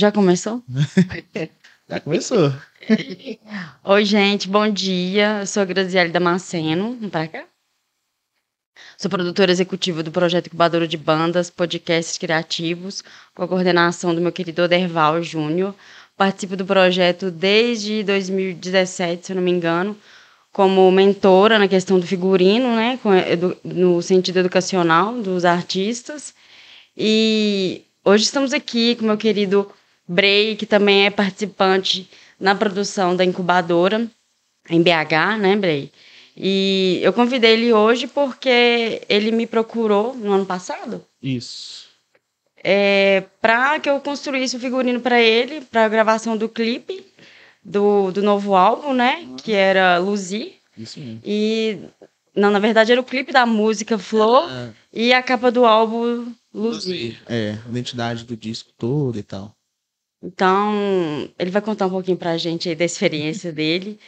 Já começou? Já começou. Oi, gente, bom dia. Eu sou a Graziele Damasceno. Vamos pra cá? Sou produtora executiva do projeto Incubadora de Bandas, podcasts criativos, com a coordenação do meu querido Oderval Júnior. Participo do projeto desde 2017, se eu não me engano, como mentora na questão do figurino, né, no sentido educacional dos artistas. E hoje estamos aqui com meu querido Brei, que também é participante na produção da incubadora em BH, né, Brei? E eu convidei ele hoje porque ele me procurou no ano passado. Isso. É, para que eu construísse o figurino para ele, para a gravação do clipe do, do novo álbum, né? Uhum. Que era Luzi. Isso mesmo. E. Não, na verdade era o clipe da música Flor ah. e a capa do álbum Luzi. É, a identidade do disco todo e tal. Então, ele vai contar um pouquinho para a gente da experiência dele.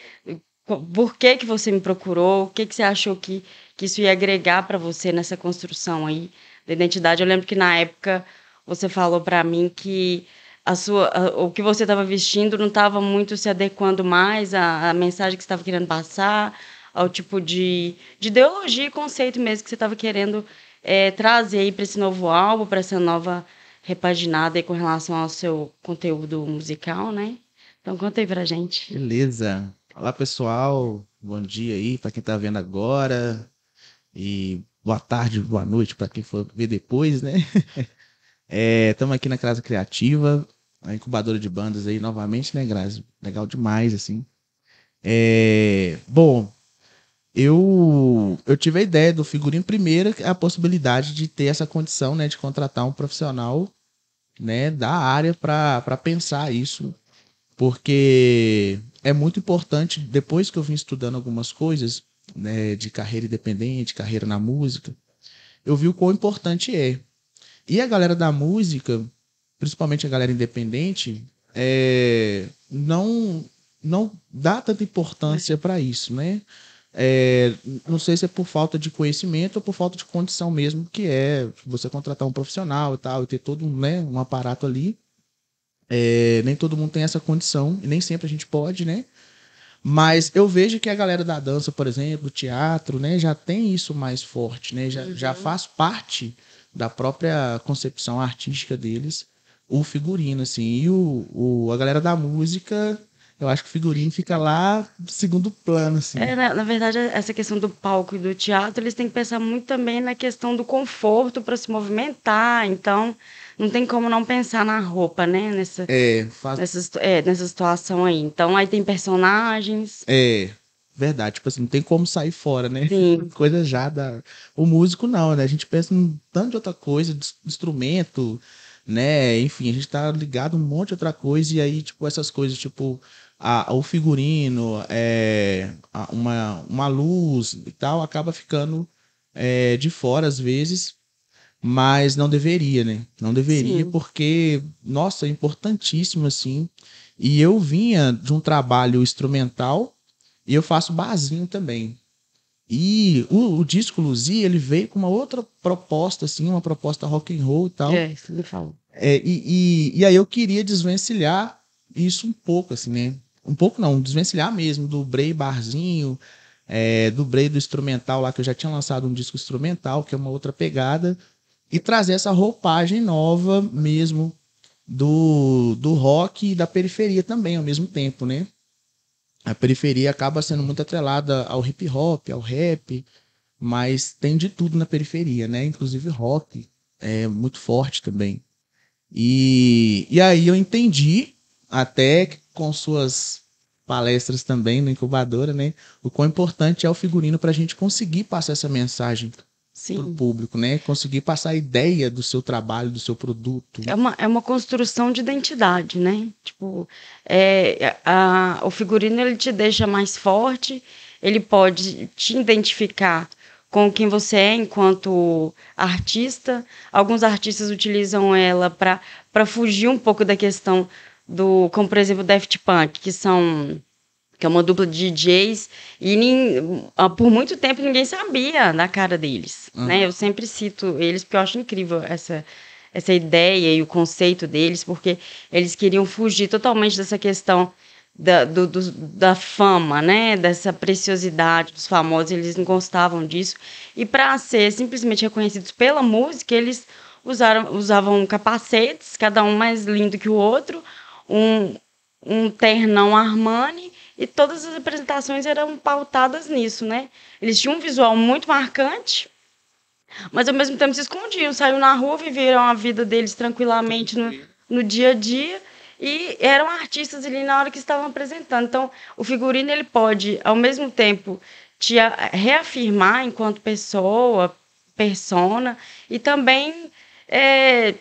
Por que, que você me procurou? O que, que você achou que, que isso ia agregar para você nessa construção aí da identidade? Eu lembro que na época você falou para mim que a sua, a, o que você estava vestindo não estava muito se adequando mais à, à mensagem que você estava querendo passar, ao tipo de, de ideologia e conceito mesmo que você estava querendo é, trazer aí para esse novo álbum, para essa nova repaginada aí com relação ao seu conteúdo musical, né? Então conta aí pra gente. Beleza. Olá, pessoal. Bom dia aí para quem tá vendo agora. E boa tarde, boa noite para quem for ver depois, né? Estamos é, aqui na Casa Criativa, a incubadora de bandas aí novamente, né, Grazi? Legal demais, assim. É, bom, eu, eu tive a ideia do figurino primeiro, a possibilidade de ter essa condição, né, de contratar um profissional, né, da área para pensar isso, porque é muito importante, depois que eu vim estudando algumas coisas, né, de carreira independente, carreira na música, eu vi o quão importante é. E a galera da música, principalmente a galera independente, é, não não dá tanta importância para isso, né? É, não sei se é por falta de conhecimento ou por falta de condição mesmo, que é você contratar um profissional e tal, e ter todo né, um aparato ali. É, nem todo mundo tem essa condição, e nem sempre a gente pode, né? Mas eu vejo que a galera da dança, por exemplo, do teatro, né, já tem isso mais forte, né? Já, uhum. já faz parte da própria concepção artística deles o figurino, assim. E o, o, a galera da música eu acho que o figurino fica lá segundo plano, assim. É, na, na, verdade, essa questão do palco e do teatro, eles têm que pensar muito também na questão do conforto para se movimentar. Então, não tem como não pensar na roupa, né? Nessa, é, faz... nessa, é, nessa situação aí. Então, aí tem personagens. É, verdade. Tipo assim, não tem como sair fora, né? Sim. Coisa já da. O músico não, né? A gente pensa em tanto de outra coisa, de instrumento, né? Enfim, a gente tá ligado um monte de outra coisa, e aí, tipo, essas coisas, tipo a, o figurino, é, a, uma, uma luz e tal, acaba ficando é, de fora às vezes, mas não deveria, né? Não deveria, Sim. porque, nossa, é importantíssimo assim. E eu vinha de um trabalho instrumental e eu faço barzinho também. E o, o, disco Luzi, ele veio com uma outra proposta, assim, uma proposta rock and roll e tal. É, isso me falou. É, e, e, e aí eu queria desvencilhar isso um pouco, assim, né? Um pouco não, desvencilhar mesmo do Bray Barzinho, é, do Bray do instrumental lá, que eu já tinha lançado um disco instrumental, que é uma outra pegada, e trazer essa roupagem nova mesmo do, do rock e da periferia também ao mesmo tempo, né? A periferia acaba sendo muito atrelada ao hip hop, ao rap, mas tem de tudo na periferia, né? Inclusive rock é muito forte também. E, e aí eu entendi até com suas palestras também no incubadora, né? O quão importante é o figurino para a gente conseguir passar essa mensagem para o público, né? Conseguir passar a ideia do seu trabalho, do seu produto. É uma, é uma construção de identidade, né? Tipo, é, a, o figurino ele te deixa mais forte, ele pode te identificar com quem você é enquanto artista. Alguns artistas utilizam ela para fugir um pouco da questão do, como por exemplo, Daft Punk, que são que é uma dupla de DJs, e nem, ah, por muito tempo ninguém sabia da cara deles, uhum. né? Eu sempre cito eles porque eu acho incrível essa essa ideia e o conceito deles, porque eles queriam fugir totalmente dessa questão da, do, do, da fama, né? Dessa preciosidade dos famosos, eles não gostavam disso. E para ser simplesmente reconhecidos pela música, eles usaram, usavam capacetes, cada um mais lindo que o outro, um, um ternão Armani, e todas as apresentações eram pautadas nisso, né? Eles tinham um visual muito marcante, mas ao mesmo tempo se escondiam, saíram na rua, viveram a vida deles tranquilamente no, no dia a dia e eram artistas ali na hora que estavam apresentando. Então, o figurino ele pode, ao mesmo tempo, te reafirmar enquanto pessoa, persona, e também é,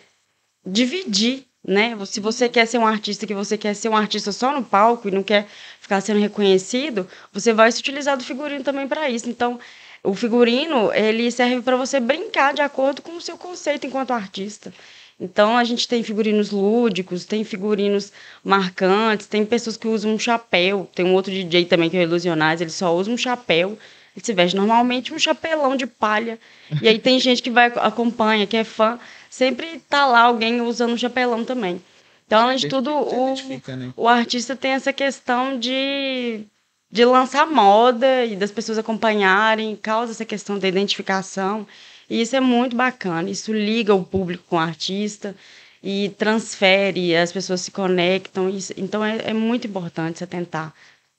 dividir, né? Se você quer ser um artista, que você quer ser um artista só no palco e não quer ficar sendo reconhecido, você vai se utilizar do figurino também para isso. Então, o figurino, ele serve para você brincar de acordo com o seu conceito enquanto artista. Então a gente tem figurinos lúdicos, tem figurinos marcantes, tem pessoas que usam um chapéu. Tem um outro DJ também que é Ilusionais, ele só usa um chapéu. Ele se veste normalmente um chapelão de palha. E aí tem gente que vai acompanha, que é fã, sempre tá lá alguém usando chapelão também. Então, além de tudo, o, né? o artista tem essa questão de, de lançar moda e das pessoas acompanharem, causa essa questão da identificação. E isso é muito bacana, isso liga o público com o artista e transfere, as pessoas se conectam, isso, então é, é muito importante você tentar.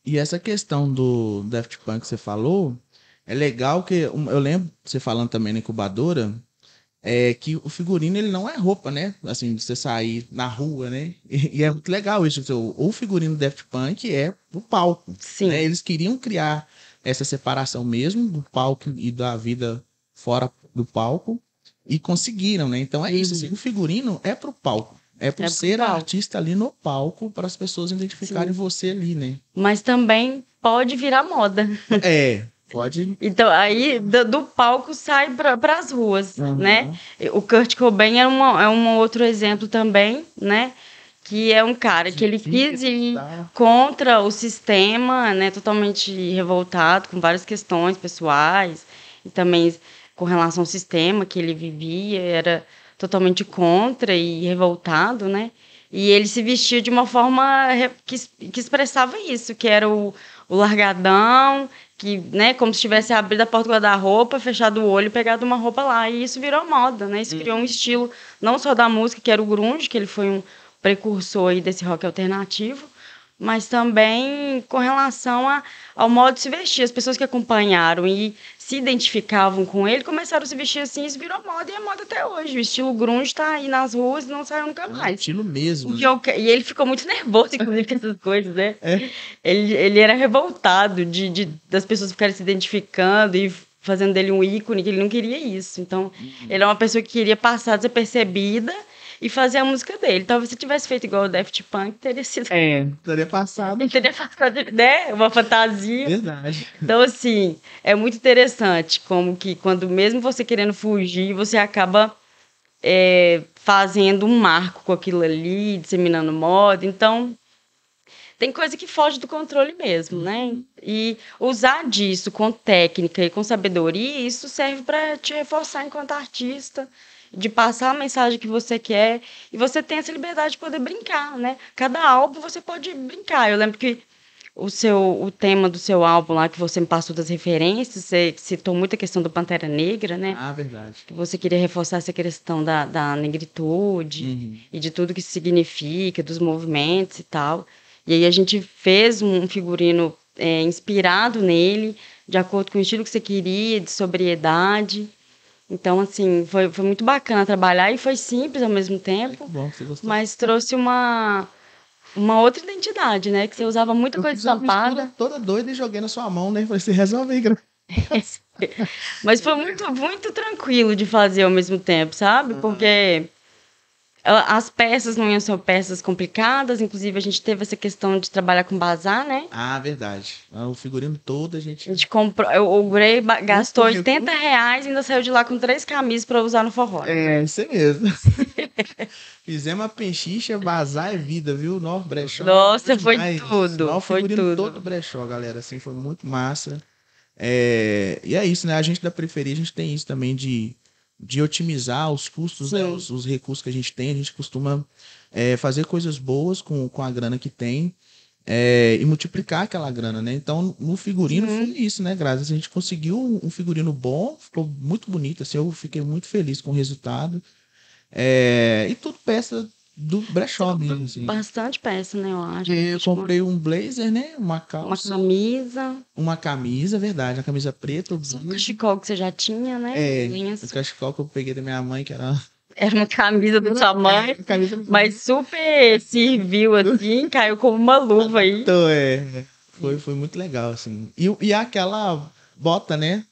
E essa questão do Daft Punk que você falou, é legal que eu lembro você falando também na incubadora, é que o figurino ele não é roupa, né? Assim, de você sair na rua, né? E, e é muito legal isso. O figurino do Daft Punk é o palco. Sim. Né? Eles queriam criar essa separação mesmo do palco e da vida fora do palco e conseguiram, né? Então é isso, assim, o figurino é pro palco. É por é ser palco. artista ali no palco para as pessoas identificarem Sim. você ali, né? Mas também pode virar moda. É, pode. Então aí do, do palco sai para as ruas, uhum. né? O Kurt Cobain é, uma, é um outro exemplo também, né? que é um cara que ele quis ir contra o sistema, né, totalmente revoltado com várias questões pessoais e também com relação ao sistema que ele vivia, era totalmente contra e revoltado, né? E ele se vestia de uma forma que, que expressava isso, que era o, o largadão, que, né, como se tivesse abrido a porta do guarda-roupa, fechado o olho e pegado uma roupa lá. E isso virou moda, né? Isso criou um uhum. estilo, não só da música, que era o grunge, que ele foi um precursor aí desse rock alternativo, mas também com relação a, ao modo de se vestir. As pessoas que acompanharam e se identificavam com ele começaram a se vestir assim, isso virou moda e é moda até hoje. O estilo grunge está aí nas ruas e não saiu nunca mais. É estilo mesmo. E, eu, e, ele ficou muito nervoso, inclusive, com essas coisas, né? É. Ele, ele era revoltado de, de, das pessoas ficarem se identificando e fazendo dele um ícone, que ele não queria isso. Então, uhum. ele é uma pessoa que queria passar desapercebida e fazer a música dele. Talvez se tivesse feito igual o Daft Punk, teria sido. É, teria passado. teria passado, né? Uma fantasia. Verdade. Então, assim, é muito interessante como que quando mesmo você querendo fugir, você acaba é, fazendo um marco com aquilo ali, disseminando moda. Então, tem coisa que foge do controle mesmo, né? E usar disso com técnica e com sabedoria, isso serve para te reforçar enquanto artista de passar a mensagem que você quer e você tem essa liberdade de poder brincar, né? Cada álbum você pode brincar. Eu lembro que o seu o tema do seu álbum lá que você me passou das referências, você citou muito a questão do Pantera Negra, né? Ah, verdade. Que você queria reforçar essa questão da, da negritude uhum. e de tudo que significa, dos movimentos e tal. E aí a gente fez um figurino é, inspirado nele, de acordo com o estilo que você queria, de sobriedade. Então, assim, foi, foi muito bacana trabalhar e foi simples ao mesmo tempo. Bom, você gostou. Mas trouxe uma, uma outra identidade, né? Que você usava muita eu coisa estampada. toda doida e joguei na sua mão, né? Falei, você resolve aí, Mas foi muito, muito tranquilo de fazer ao mesmo tempo, sabe? Porque as peças não iam ser peças complicadas, inclusive a gente teve essa questão de trabalhar com bazar, né? Ah, verdade. Ah, o figurino todo a gente. A gente comprou. O Gray gastou 80 reais e ainda saiu de lá com três camisas para usar no forró. É, isso mesmo. Fizemos uma penchicha, bazar é vida, viu? Nossa, brechó. Nossa, foi tudo. Nossa, foi tudo. todo brechó, galera. Assim, foi muito massa. É... E é isso, né? A gente da periferia, a gente tem isso também de de otimizar os custos, né, os, os recursos que a gente tem. A gente costuma é, fazer coisas boas com, com a grana que tem é, e multiplicar aquela grana, né? Então, no figurino Uhum. foi isso, né? Graças a gente conseguiu um, um figurino bom, ficou muito bonito, assim, eu fiquei muito feliz com o resultado. É, e tudo peça do brechó mesmo, assim. Bastante peça, né, eu acho. Eu Tipo, comprei um blazer, né? Uma Uma calça, camisa, uma camisa, verdade, uma camisa preta, um cachecol que você já tinha, né? É, Linhas. o cachecol que eu peguei da minha mãe, que era Era uma camisa do tamanho, uma camisa mas super serviu, assim, caiu como uma luva aí. Então, é, foi, foi muito legal, assim. E, e aquela bota, né?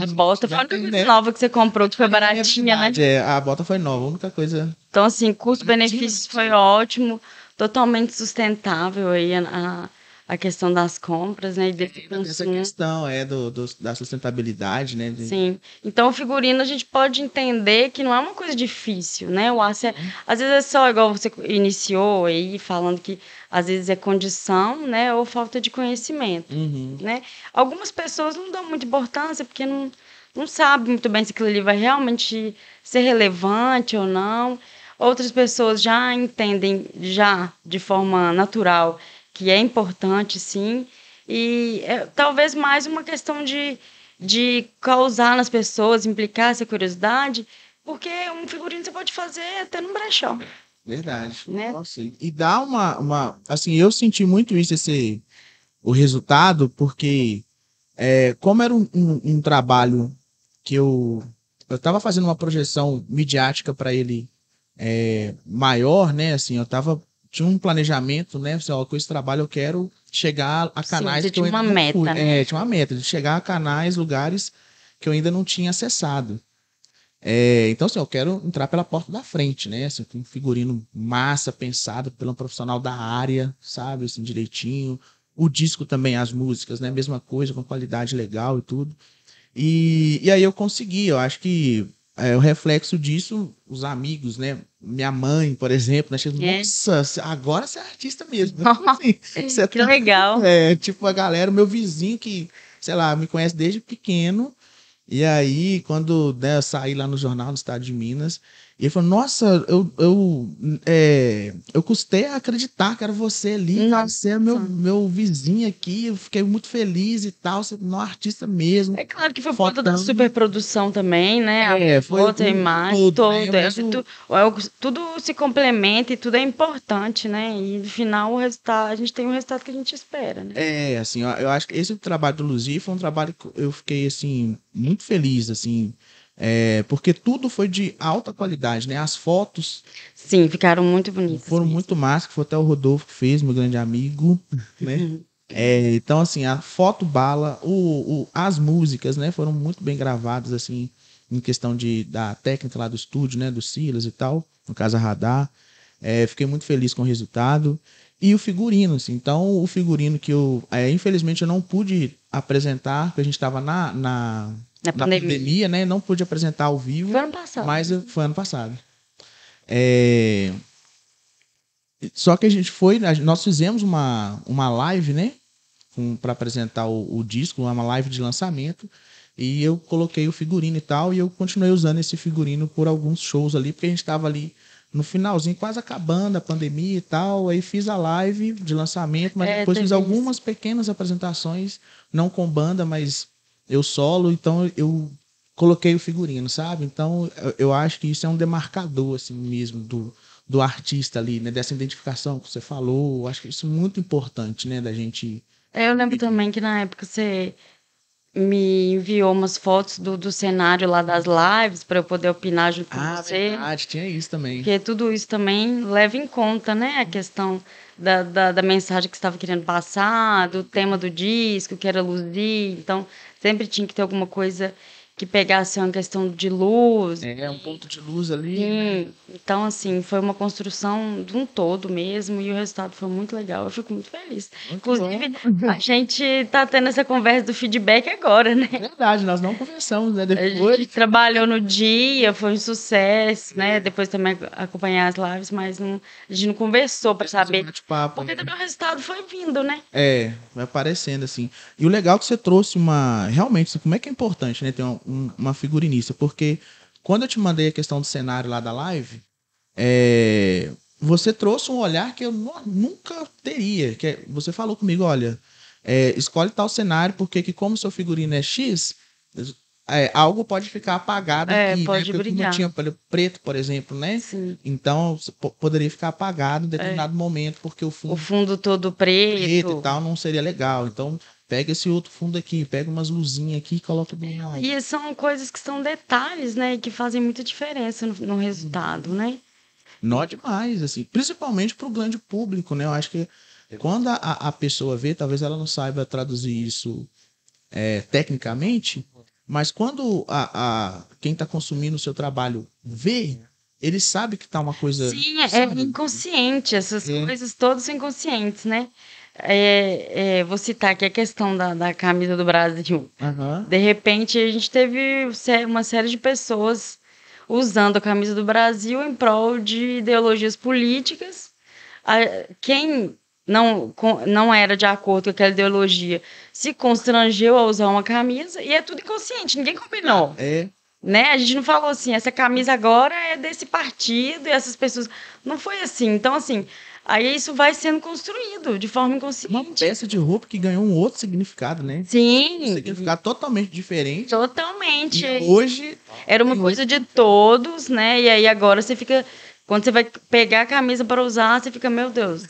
A bota foi a única coisa né? nova que você comprou, que foi É baratinha, né? é, a bota foi nova, a única coisa. Então, assim, custo-benefício foi ótimo, totalmente sustentável aí a, a, a questão das compras, né? E desse Essa questão é do, do- da sustentabilidade, né? de- Sim. Então, o figurino a gente pode entender que não é uma coisa difícil, né? O aço é, às vezes é só igual você iniciou aí falando que às vezes é condição, né, ou falta de conhecimento, Uhum. né? Algumas pessoas não dão muita importância porque não não sabem muito bem se aquilo ali vai realmente ser relevante ou não. Outras pessoas já entendem já de forma natural que é importante, sim. E é, talvez mais uma questão de, de causar nas pessoas, implicar essa curiosidade, porque um figurino você pode fazer até num brechó. Verdade. Né? E- dá uma, uma. Assim, eu senti muito isso, esse, o resultado, porque é, como era um, um- um trabalho que eu. Eu estava fazendo uma projeção midiática para ele é, maior, né? Assim, eu tava. Tinha um planejamento, né? Assim, ó, com esse trabalho eu quero chegar a Sim, canais você que eu tinha uma meta, fui. né? É, tinha uma meta de chegar a canais, lugares que eu ainda não tinha acessado. É, então, assim, eu quero entrar pela porta da frente, né? Assim, com um figurino massa, pensado pelo profissional da área, sabe? Assim, direitinho. O disco também, as músicas, né? Mesma coisa, com qualidade legal e tudo. E, e aí eu consegui, eu acho que é, o reflexo disso, os amigos, né? Minha mãe, por exemplo, né? Chega, É. Nossa, agora você é artista mesmo. Assim, você Que legal. é, tipo, a galera, o meu vizinho que, sei lá, me conhece desde pequeno. E aí, quando né, eu saí lá no jornal do estado de Minas, e ele falou: Nossa, eu, eu, é, eu custei a acreditar que era você ali, Nossa. você é meu, meu vizinho aqui, eu fiquei muito feliz e tal, você é um artista mesmo. É claro que foi por conta da superprodução também, né? A É, foi outra um imagem, todo, todo, né? é, Mesmo- tu- é tudo se complementa e tudo é importante, né? E no final o resultado, a gente tem o resultado que a gente espera, né? É, assim, eu, eu acho que esse trabalho do Luzi foi um trabalho que eu fiquei, assim, muito feliz, assim, é, porque tudo foi de alta qualidade, né? As fotos Sim, ficaram muito bonitas. foram mesmo. muito massa, que foi até o Rodolfo que fez, meu grande amigo, né? É, então, assim, a foto bala, o, o- as músicas, né, foram muito bem gravadas, assim, em questão de, da técnica lá do estúdio, né, do Silas e tal, no caso a Radar. É, fiquei muito feliz com o resultado. E o figurino, assim, então o figurino que eu, é, infelizmente eu não pude apresentar, porque a gente estava na, na, Na pandemia. pandemia, né, não pude apresentar ao vivo. Foi ano passado. Mas foi ano passado. É, Só que a gente foi, nós fizemos uma, uma live, né? Para apresentar o, o disco, uma live de lançamento. E eu coloquei o figurino e tal, e eu continuei usando esse figurino por alguns shows ali, porque a gente estava ali no finalzinho, quase acabando a pandemia e tal. Aí fiz a live de lançamento, mas É, depois fiz algumas pequenas apresentações, não com banda, mas eu solo, então eu coloquei o figurino, sabe? Então eu- acho que isso é um demarcador, assim mesmo, do, do artista ali, né? Dessa identificação que você falou. Eu acho que isso é muito importante, né? Da gente. É, Eu lembro também que na época você me enviou umas fotos do, do cenário lá das lives para eu poder opinar junto com você. Ah, tinha isso também. Porque tudo isso também leva em conta, né? A questão da, da, da mensagem que você estava querendo passar, do tema do disco, que era luzir. Então, sempre tinha que ter alguma coisa que pegasse uma questão de luz. É, um ponto de luz ali. né? Então, assim, foi uma construção de um todo mesmo e o resultado foi muito legal. Eu fico muito feliz. Muito Inclusive, a gente tá tendo essa conversa do feedback agora, né? É verdade, nós não conversamos, né? A Depois. gente trabalhou no dia, foi um sucesso, né? Depois também acompanhar as lives, mas não, a gente não conversou para saber. Porque né? também o resultado foi vindo, né? É, vai aparecendo assim. E o legal é que você trouxe uma. Realmente, assim, como é que é importante, né? Ter uma, um- uma figurinista, porque quando eu te mandei a questão do cenário lá da live, é, você trouxe um olhar que eu nu- nunca teria. Que é- você falou comigo, olha, é, escolhe tal cenário, porque que como seu figurino é X, é, algo pode ficar apagado É, aqui, pode né? Porque como brilhar. eu tinha pre- preto, por exemplo, né? Sim. Então po- poderia ficar apagado em determinado momento, porque o fundo O fundo todo preto preto. e tal não seria legal. Então pega esse outro fundo aqui, pega umas luzinhas aqui e coloca do lado. E são coisas que são detalhes, né? Que fazem muita diferença no, no resultado, né? Nó demais, assim, principalmente para o grande público, né? Eu acho que quando a, a pessoa vê, talvez ela não saiba traduzir isso é, tecnicamente, mas quando a, a, quem está consumindo o seu trabalho vê, ele sabe que tá uma coisa. Sim, é, é inconsciente. Essas É. coisas todas são inconscientes, né? É, é, vou citar aqui a questão da, da camisa do Brasil. Aham. De repente, a gente teve uma série de pessoas usando a camisa do Brasil em prol de ideologias políticas. Quem não, não era de acordo com aquela ideologia se constrangeu a usar uma camisa e é tudo inconsciente, ninguém combinou. É, Né? A gente não falou assim, essa camisa agora é desse partido e essas pessoas. Não foi assim. Então, assim, aí isso vai sendo construído de forma uma inconsciente. peça de roupa que ganhou um outro significado, né? Um Sim, significado totalmente diferente. totalmente. E hoje, Era uma coisa de todos, né? E aí agora você fica. Quando você vai pegar a camisa para usar, você fica, meu Deus.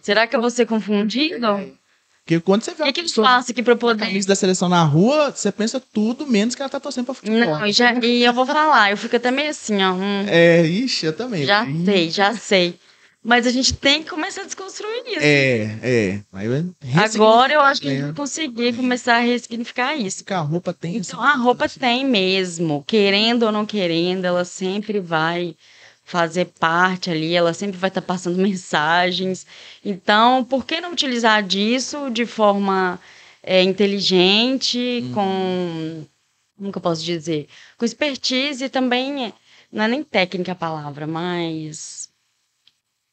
Será que eu vou ser confundido? O porque quando você vê que, uma que pessoa façam aqui para com a poder. camisa da seleção na rua, você pensa tudo menos que ela tá torcendo pra futebol. Não, e, já, e eu vou falar, eu fico até meio assim, ó. hum, É, ixi, eu também. já Ih, sei, já sei. Mas a gente tem que começar a desconstruir isso. É, é. Agora eu acho que a gente vai conseguir começar a ressignificar isso. que a roupa tem Então a roupa tem mesmo, querendo ou não querendo, ela sempre vai fazer parte ali, ela sempre vai estar passando mensagens. Então, por que não utilizar disso de forma é, inteligente, com. Como que eu posso dizer? Com expertise e também. Não é nem técnica a palavra, mas.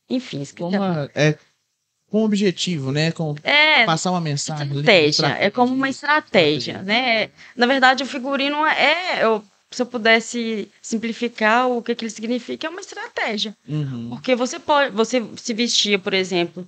Enfim, esqueci. com uma- é com objetivo, né? Com É, passar uma mensagem. estratégia, é como uma estratégia, né? Na verdade, o figurino é, eu, se eu pudesse simplificar o que, que ele significa, é uma estratégia. Uhum. Porque você pode, você se vestia, por exemplo,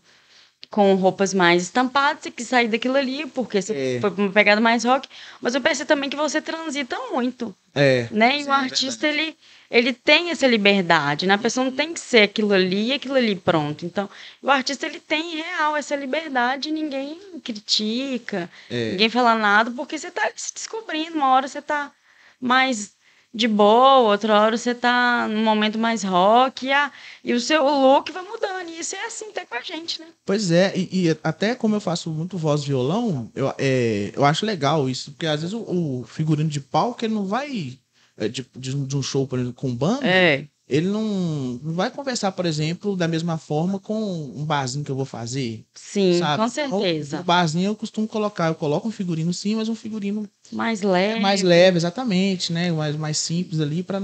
com roupas mais estampadas, você quis sair daquilo ali, porque você É. foi uma pegada mais rock, mas eu percebo também que você transita muito, É. né? E Sim, o é artista, ele, ele tem essa liberdade, né? A pessoa não tem que ser aquilo ali e aquilo ali pronto. Então, o artista, ele tem real essa liberdade ninguém critica, É. ninguém fala nada, porque você tá se descobrindo. Uma hora você tá mais de boa, outra hora você tá num momento mais rock, e, a, e o seu look vai mudando. E isso é assim até com a gente, né? Pois é, e, e até como eu faço muito voz violão, eu, é, eu acho legal isso, porque às vezes o, o figurino de palco ele não vai. É, de, de um show, por exemplo, com banda, É. ele não, não vai conversar, por exemplo, da mesma forma com um barzinho que eu vou fazer. Sim, sabe? com certeza. barzinho eu costumo colocar, eu coloco um figurino sim, mas um figurino Mais leve. mais leve, exatamente, né? Mais, mais simples ali para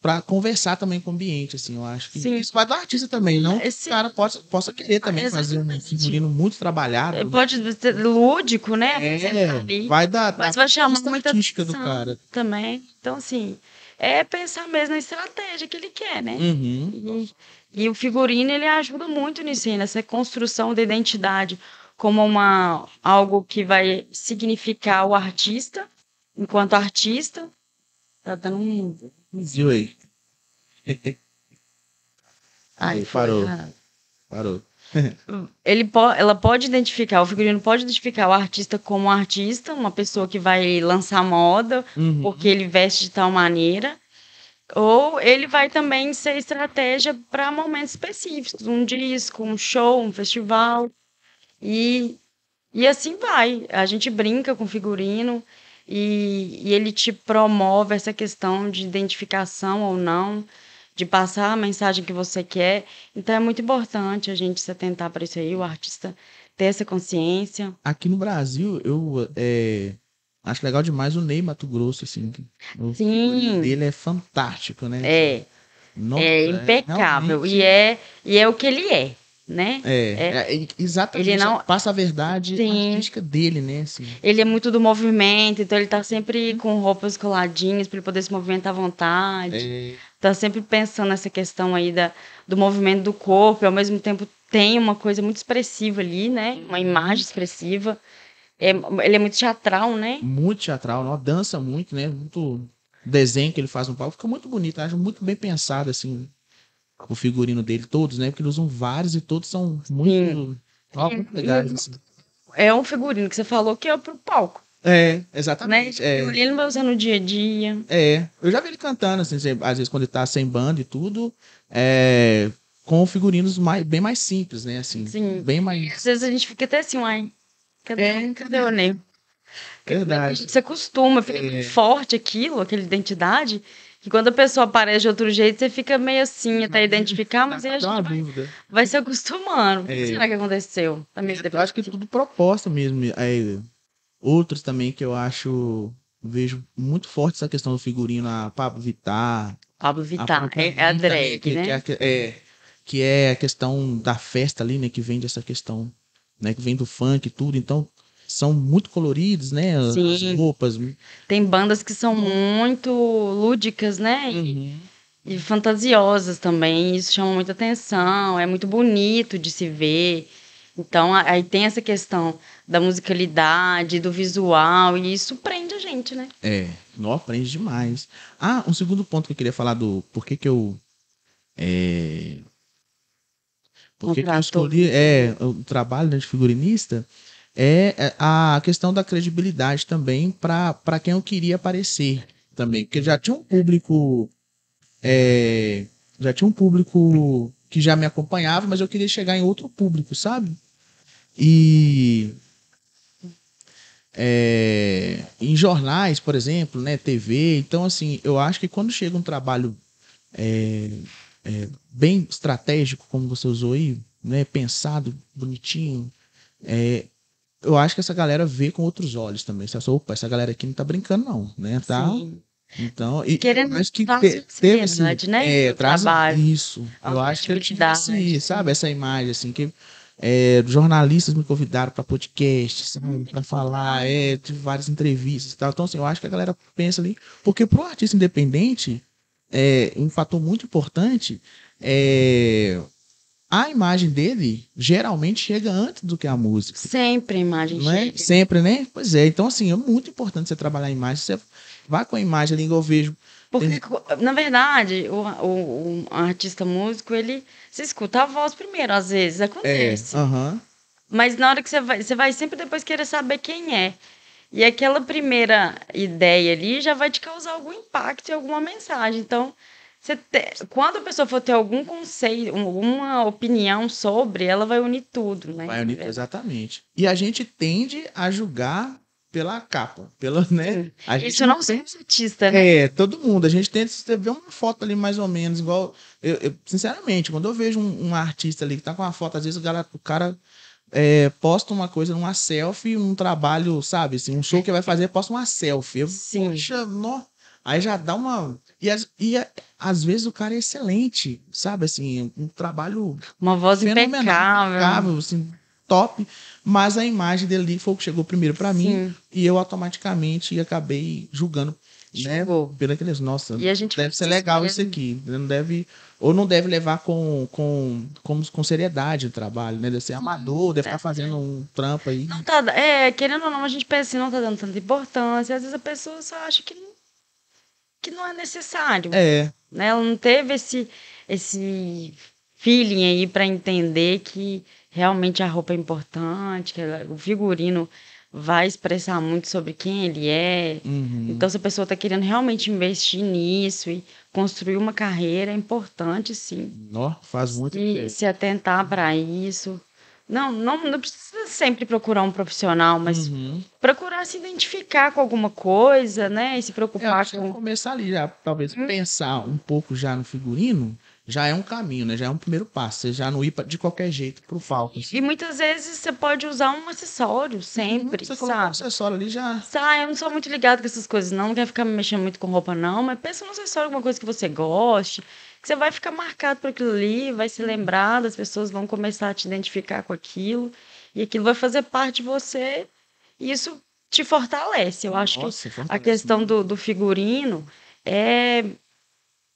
para conversar também com o ambiente, assim, eu acho que Sim. isso vai do artista também, não que Esse- o cara possa, possa querer também Ah, fazer um figurino muito trabalhado. Pode ser lúdico, né? Tá É, ali. vai dar, Mas vai chamar muita artística do cara. também. Então, assim, é pensar mesmo na estratégia que ele quer, né? Uhum. E, e o figurino, ele ajuda muito nisso aí, nessa construção da identidade como uma, algo que vai significar o artista, enquanto artista. Tá dando um... Viu aí? Aí, parou. Parou. ele po ela pode identificar, o figurino pode identificar o artista como um artista, uma pessoa que vai lançar moda, Uhum. porque ele veste de tal maneira. Ou ele vai também ser estratégia para momentos específicos, um disco, um show, um festival. E, e assim vai. A gente brinca com figurino e, e ele te promove essa questão de identificação ou não, de passar a mensagem que você quer. Então é muito importante a gente se atentar para isso aí, o artista ter essa consciência. Aqui no Brasil, eu é, acho legal demais o Ney Mato Grosso, assim. O Sim. dele é fantástico, né? É. Nossa, É impecável. realmente- E é, e é o que ele é. Né? É, é, é exatamente. Ele não- Passa a verdade Sim. artística dele, né? Assim. Ele é muito do movimento, então ele tá sempre com roupas coladinhas para ele poder se movimentar à vontade. É, Tá sempre pensando nessa questão aí da, do movimento do corpo, e ao mesmo tempo tem uma coisa muito expressiva ali, né? Uma imagem expressiva. É, ele é muito teatral, né? muito teatral, não? dança muito, né? Muito desenho que ele faz no palco, fica muito bonito, acho muito bem pensado, assim, o figurino dele, todos, né? Porque eles usam vários e todos são muito, ó, muito legais, assim. É um figurino que você falou que é pro palco, É, né? exatamente. É, Ele não vai usar no dia a dia. é, eu já vi ele cantando, assim, às vezes quando ele tá sem banda e tudo, é, com figurinos mais, bem mais simples, né? Assim, Sim. bem mais. Às vezes a gente fica até assim, uai, cadê, É. cadê o Ney? Verdade. se acostuma, fica É. forte aquilo, aquela identidade, que quando a pessoa aparece de outro jeito, você fica meio assim, até identificar, mas aí a gente vai, vai se acostumando. O que É. será que aconteceu? Meio Eu acho que tudo proposta mesmo. É, outros também que eu acho. Vejo muito forte essa questão do figurino, a Pablo Vittar. Pablo a Vittar, própria é, é a drag, que, né? Que é, a que- é, que é a questão da festa ali, né? Que vem dessa questão, né? Que vem do funk e tudo. Então, são muito coloridos, né? As Sim. roupas. Tem bandas que são muito lúdicas, né? Uhum. E fantasiosas também. Isso chama muita atenção, é muito bonito de se ver. Então, aí tem essa questão da musicalidade, do visual, e isso prende a gente, né? É, não aprende demais. Ah, um segundo ponto que eu queria falar do por que que eu é, por que que eu escolhi é o trabalho né, de figurinista é é a questão da credibilidade também para quem eu queria aparecer também, porque já tinha um público é, já tinha um público que já me acompanhava, mas eu queria chegar em outro público, sabe? E é, em jornais, por exemplo, né, TV. Então, assim, eu acho que quando chega um trabalho é, é, bem estratégico, como você usou aí, né, pensado, bonitinho, é, eu acho que essa galera vê com outros olhos também. Você acha, opa, essa galera aqui não tá brincando, não, né? Tá? Sim. Então, e Querendo acho que te- teve assim, seriedade, né, é, traz trabalho. isso. Eu acho que eu tive credibilidade. esse, sabe, essa imagem assim que é, jornalistas me convidaram para podcast, para falar, é, tive várias entrevistas e tal. Então, assim, eu acho que a galera pensa ali, porque pro artista independente, é, um fator muito importante é a imagem dele geralmente chega antes do que a música. Sempre a imagem Não é? chega. Sempre, né? Pois é. Então, assim, é muito importante você trabalhar a imagem. Você vai com a imagem ali, eu vejo. Porque, na verdade, o, o, o artista músico, ele se escuta a voz primeiro, às vezes, É, acontece. aham. Mas na hora que você vai, você vai sempre depois querer saber quem é. E aquela primeira ideia ali já vai te causar algum impacto e alguma mensagem. Então, te- quando a pessoa for ter algum conceito, alguma opinião sobre, ela vai unir tudo, né? Vai unir, exatamente. E a gente tende a julgar pela capa, pela, né? A Isso não ser artista, né? É, todo mundo. A gente tenta vê uma foto ali mais ou menos, igual. Eu, eu, sinceramente, quando eu vejo um, um artista ali que tá com uma foto, às vezes o cara, o cara é, posta uma coisa numa selfie, um trabalho, sabe? Assim, um show que vai fazer, posta uma selfie. Eu, Sim. Poxa, nó. Aí já dá uma. E, as- e a- às vezes o cara é excelente, sabe? Assim, um trabalho Uma voz fenomenal, impecável. impecável, assim, top. Mas a imagem dele foi o que chegou primeiro pra mim. E eu automaticamente acabei julgando, né? Julgou. Pelo aqueles, nossa, E a gente deve ser legal isso aqui. Não deve, ou não deve levar com, com, com, com seriedade o trabalho, né? Deve ser amador, deve ficar fazendo um trampo aí. Não tá, é, querendo ou não, a gente pensa assim, não tá dando tanta importância. Às vezes a pessoa só acha que não, que não é necessário. É, né? Ela não teve esse, esse feeling aí para entender que realmente a roupa é importante, que ela- o figurino vai expressar muito sobre quem ele é. uhum. Então, se a pessoa está querendo realmente investir nisso e construir uma carreira, é importante, sim, Nó, faz muito diferença. se atentar para isso. Não, não, não precisa sempre procurar um profissional, mas Uhum. procurar se identificar com alguma coisa, né? E se Eu preocupar acho que com. começar ali já, talvez Hum. pensar um pouco já no figurino, já é um caminho, né? Já é um primeiro passo. Você já não ir de qualquer jeito pro palco. assim. E muitas vezes você pode usar um acessório sempre, Você colocar um sabe? acessório ali já. Tá, eu não sou muito ligada com essas coisas, não. Não quero ficar me mexendo muito com roupa, não. Mas pensa num acessório, alguma coisa que você goste, que você vai ficar marcado por aquilo ali, vai se lembrar, as pessoas vão começar a te identificar com aquilo, e aquilo vai fazer parte de você, e isso te fortalece. Eu acho Nossa, que a questão do, do figurino é,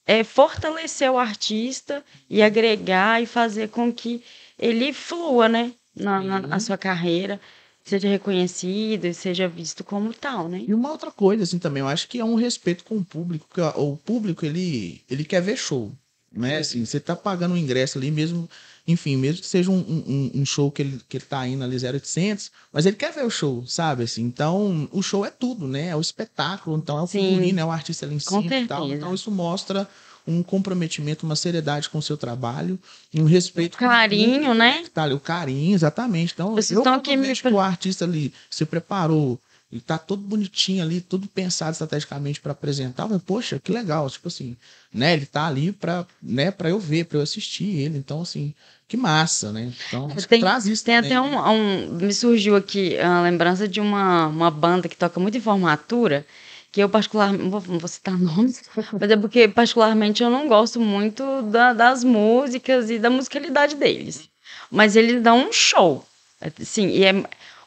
é fortalecer o artista e agregar e fazer com que ele flua, né? Na, na- na sua carreira, seja reconhecido e seja visto como tal, né? E uma outra coisa, assim, também, eu acho que é um respeito com o público, porque o público, ele, ele quer ver show, né? Assim, você tá pagando o ingresso ali mesmo, enfim, mesmo que seja um, um, um show que ele, que ele tá indo ali 0800, mas ele quer ver o show, sabe? Assim, então, o show é tudo, né? É o espetáculo, então é o figurino, é o artista ali em cima e tal. Então, isso mostra um comprometimento, uma seriedade com o seu trabalho, um respeito com o Carinho, né? tá ali, o carinho, exatamente. Então, Vocês eu estão aqui me que o artista ali se preparou e tá todo bonitinho ali, tudo pensado estrategicamente para apresentar, falo, poxa, que legal, tipo assim, né, ele tá ali para, né, para eu ver, para eu assistir ele. Então, assim, que massa, né? Então, que Tem- traz isso Tem também, até né? um, um- Me surgiu aqui a lembrança de uma, uma banda que toca muito em formatura, que eu particularmente. Vou, não vou citar nomes, mas é porque, particularmente, eu não gosto muito da- das músicas e da musicalidade deles. Mas eles dão um show. Sim, e é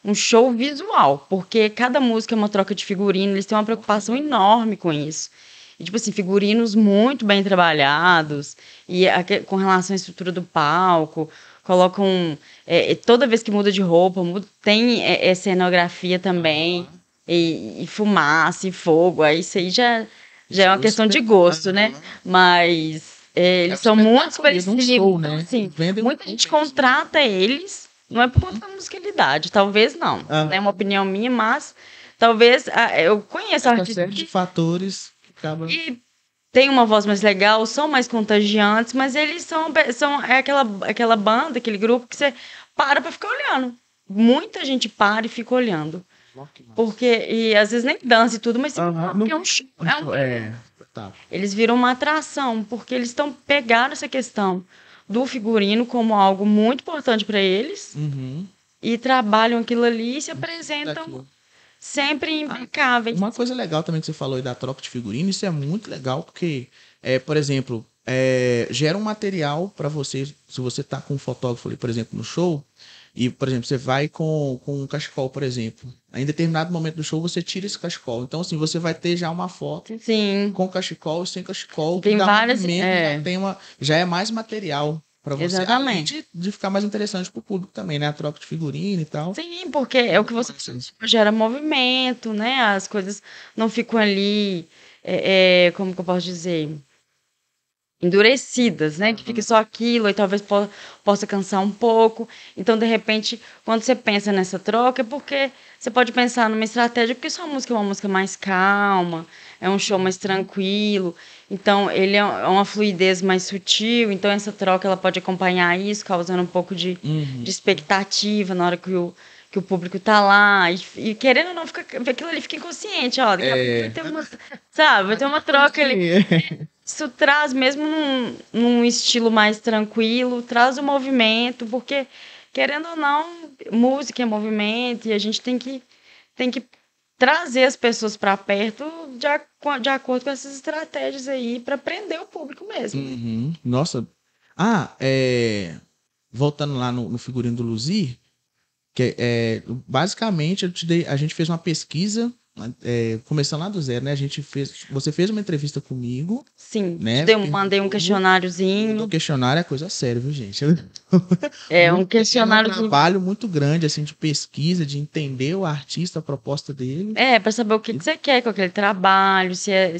um show visual, porque cada música é uma troca de figurino, eles têm uma preocupação enorme com isso. E, tipo assim, figurinos muito bem trabalhados, e aque- com relação à estrutura do palco, colocam. é, é, toda vez que muda de roupa, muda- tem é, é, cenografia também, e, e fumaça, e fogo, aí isso aí já, já é uma Isso questão de é- gosto, né? Mas é, eles É são muito é um expressivos. show, então, né? assim, muita gente bem. contrata eles, não é por conta da musicalidade, talvez não. Ah. É uma opinião minha, mas talvez ah, eu conheço Uma artistas série de fatores que acabam... que têm uma voz mais legal, são mais contagiantes, mas eles são, são é aquela, aquela banda, aquele grupo que você para pra ficar olhando. Muita gente para e fica olhando. Porque, e às vezes nem dança e tudo, mas não- é um show. é um- É, tá. eles viram uma atração, porque eles estão pegaram essa questão do figurino como algo muito importante para eles Uhum. e trabalham aquilo ali e se apresentam Daquilo. sempre impecáveis. Uma coisa legal também que você falou aí da troca de figurino, isso é muito legal, porque, é, por exemplo, é, gera um material para você, se você tá com um fotógrafo ali, por exemplo, no show, e, por exemplo, você vai com, com um cachecol, por exemplo. Em determinado momento do show, você tira esse cachecol. Então, assim, você vai ter já uma foto Sim, com cachecol e sem cachecol. Tem várias- movimento, é. já, tem uma, já é mais material para você. Exatamente. Além de, de ficar mais interessante pro público também, né? A troca de figurino e tal. sim, porque é o que você gera movimento, né? As coisas não ficam ali, é, é, como que eu posso dizer? Endurecidas, né? Que fique só aquilo e talvez po possa cansar um pouco. Então, de repente, quando você pensa nessa troca, é porque você pode pensar numa estratégia, porque sua música é uma música mais calma, é um show mais tranquilo. Então, ele é uma fluidez mais sutil. Então, essa troca ela pode acompanhar isso, causando um pouco de, Uhum. de expectativa na hora que o, que o público tá lá. E, e querendo ou não, fica, aquilo ali fica inconsciente, ó. Daqui a pouco vai ter uma, sabe, vai ter uma troca ali. Isso traz, mesmo num, num estilo mais tranquilo, traz o movimento, porque, querendo ou não, música é movimento e a gente tem que, tem que trazer as pessoas para perto de, de acordo com essas estratégias aí para prender o público mesmo. Uhum. Nossa. Ah, é... voltando lá no, no figurino do Luzir, que é, basicamente dei, a gente fez uma pesquisa, é, começando lá do zero, né? A gente fez, você fez uma entrevista comigo, Sim, Né? dei um- mandei um questionáriozinho. o questionário é coisa séria, viu, gente? É um um questionáriozinho. trabalho muito grande, assim, de pesquisa, de entender o artista, a proposta dele. É, para saber o que, que você quer com aquele trabalho, se é,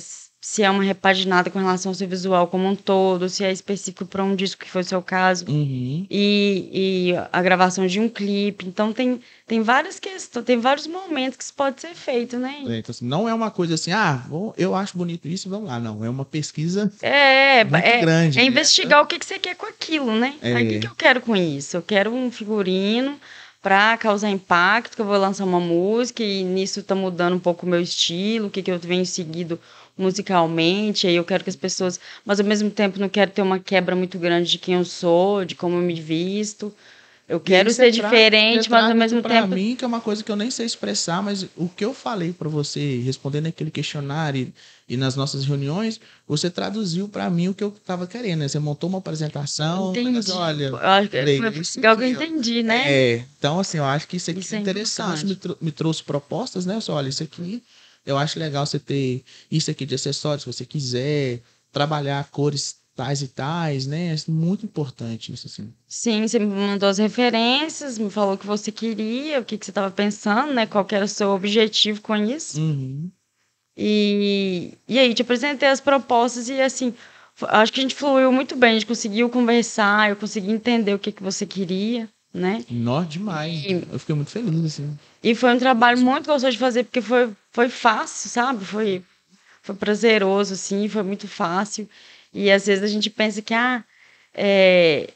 se é uma repaginada com relação ao seu visual como um todo, se é específico para um disco que foi o seu caso. Uhum. E, e a gravação de um clipe. Então tem, tem várias questões, tem vários momentos que isso pode ser feito, né? É, então, assim, não é uma coisa assim, ah, vou- eu acho bonito isso, vamos lá. Não, é uma pesquisa É, muito é, grande. é investigar o que, que você quer com aquilo, né? É. Aí, o que, que eu quero com isso? Eu quero um figurino para causar impacto, que eu vou lançar uma música e nisso tá mudando um pouco o meu estilo, o que, que eu venho seguido musicalmente, aí eu quero que as pessoas, mas ao mesmo tempo não quero ter uma quebra muito grande de quem eu sou, de como eu me visto. Eu quero ser diferente, mas ao mesmo pra tempo. mim, que é uma coisa que eu nem sei expressar, mas o que eu falei pra você, respondendo aquele questionário e, e nas nossas reuniões, você traduziu pra mim o que eu tava querendo, né? Você montou uma apresentação, Entendi. mas olha, Eu acho que falei, eu ó. entendi, né? É, então assim, eu acho que isso aqui Isso é é interessante, me, trou- me trouxe propostas, né? Eu só, olha, isso aqui, eu acho legal você ter isso aqui de acessórios, se você quiser trabalhar cores tais e tais, né? É muito importante isso, assim. Sim, você me mandou as referências, me falou o que você queria, o que, que você estava pensando, né? Qual era o seu objetivo com isso. Uhum. E, e aí, te apresentei as propostas e, assim, acho que a gente fluiu muito bem, a gente conseguiu conversar, eu consegui entender o que, que você queria, né? Nó demais. E- Eu fiquei muito feliz, assim. E foi um trabalho muito gostoso de fazer, porque foi, foi fácil, sabe? Foi, foi prazeroso, assim, foi muito fácil. E às vezes a gente pensa que, ah, é,